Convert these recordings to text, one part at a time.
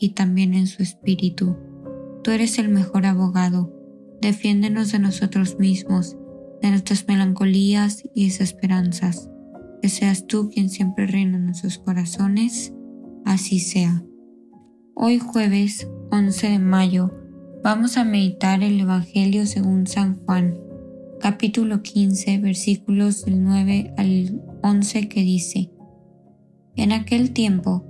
y también en su espíritu. Tú eres el mejor abogado, defiéndenos de nosotros mismos, de nuestras melancolías y desesperanzas. Que seas tú quien siempre reina en nuestros corazones, así sea. Hoy jueves 11 de mayo vamos a meditar el Evangelio según San Juan, capítulo 15, versículos del 9 al 11 que dice, En aquel tiempo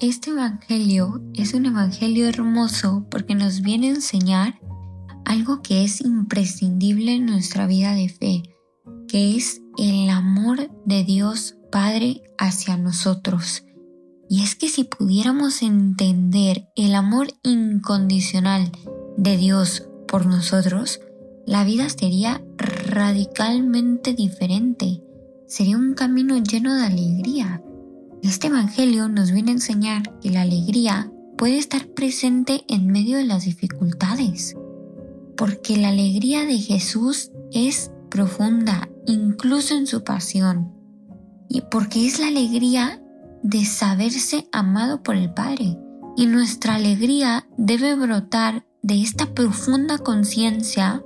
Este Evangelio es un Evangelio hermoso porque nos viene a enseñar algo que es imprescindible en nuestra vida de fe, que es el amor de Dios Padre hacia nosotros. Y es que si pudiéramos entender el amor incondicional de Dios por nosotros, la vida sería radicalmente diferente. Sería un camino lleno de alegría, este Evangelio nos viene a enseñar que la alegría puede estar presente en medio de las dificultades, porque la alegría de Jesús es profunda, incluso en su pasión, y porque es la alegría de saberse amado por el Padre. Y nuestra alegría debe brotar de esta profunda conciencia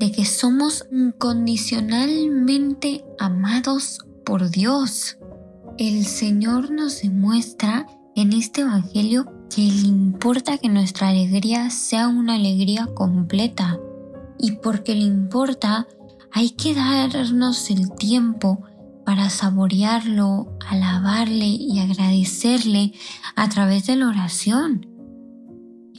de que somos incondicionalmente amados por Dios. El Señor nos demuestra en este Evangelio que le importa que nuestra alegría sea una alegría completa y porque le importa hay que darnos el tiempo para saborearlo, alabarle y agradecerle a través de la oración.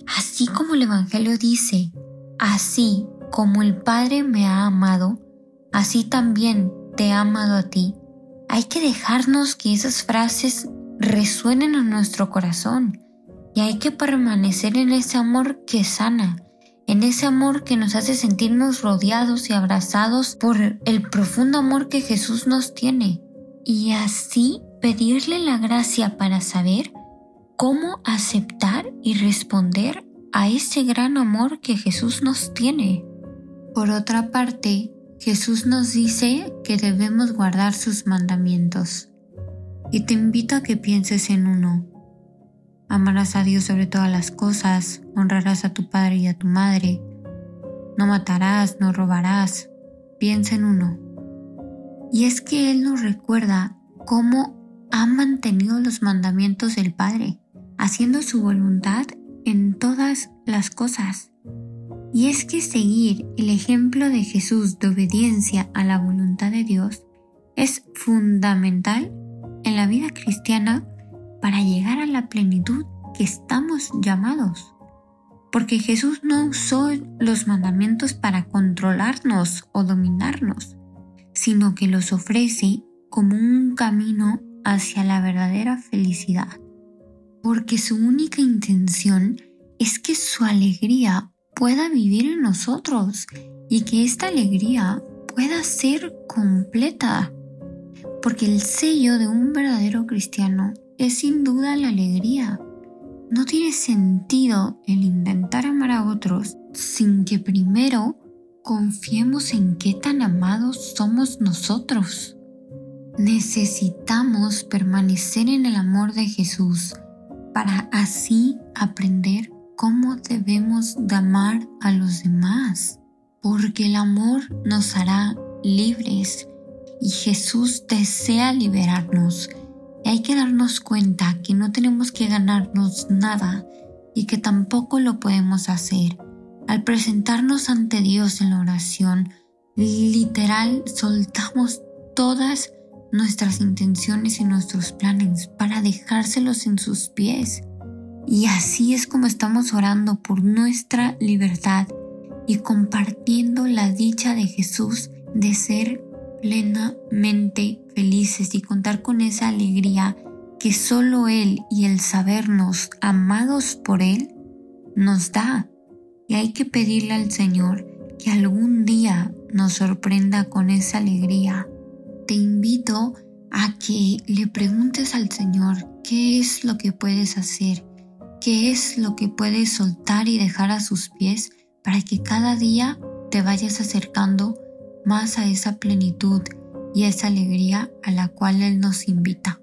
Así como el Evangelio dice, así como el Padre me ha amado, así también te ha amado a ti hay que dejarnos que esas frases resuenen en nuestro corazón y hay que permanecer en ese amor que sana, en ese amor que nos hace sentirnos rodeados y abrazados por el profundo amor que Jesús nos tiene y así pedirle la gracia para saber cómo aceptar y responder a ese gran amor que Jesús nos tiene. Por otra parte, Jesús nos dice que debemos guardar sus mandamientos. Y te invito a que pienses en uno. Amarás a Dios sobre todas las cosas, honrarás a tu padre y a tu madre, no matarás, no robarás. Piensa en uno. Y es que Él nos recuerda cómo ha mantenido los mandamientos del Padre, haciendo su voluntad en todas las cosas. Y es que seguir el ejemplo de Jesús de obediencia a la voluntad de Dios es fundamental en la vida cristiana para llegar a la plenitud que estamos llamados. Porque Jesús no usó los mandamientos para controlarnos o dominarnos, sino que los ofrece como un camino hacia la verdadera felicidad. Porque su única intención es que su alegría pueda vivir en nosotros y que esta alegría pueda ser completa. Porque el sello de un verdadero cristiano es sin duda la alegría. No tiene sentido el intentar amar a otros sin que primero confiemos en qué tan amados somos nosotros. Necesitamos permanecer en el amor de Jesús para así aprender cómo debemos de amar a los demás, porque el amor nos hará libres y Jesús desea liberarnos. Hay que darnos cuenta que no tenemos que ganarnos nada y que tampoco lo podemos hacer. Al presentarnos ante Dios en la oración, literal soltamos todas nuestras intenciones y nuestros planes para dejárselos en sus pies. Y así es como estamos orando por nuestra libertad y compartiendo la dicha de Jesús de ser plenamente felices y contar con esa alegría que solo Él y el sabernos amados por Él nos da. Y hay que pedirle al Señor que algún día nos sorprenda con esa alegría. Te invito a que le preguntes al Señor qué es lo que puedes hacer, qué es lo que puedes soltar y dejar a sus pies para que cada día te vayas acercando más a esa plenitud y esa alegría a la cual Él nos invita.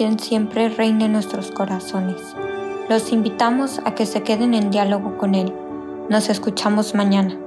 quien siempre reine en nuestros corazones. Los invitamos a que se queden en diálogo con Él. Nos escuchamos mañana.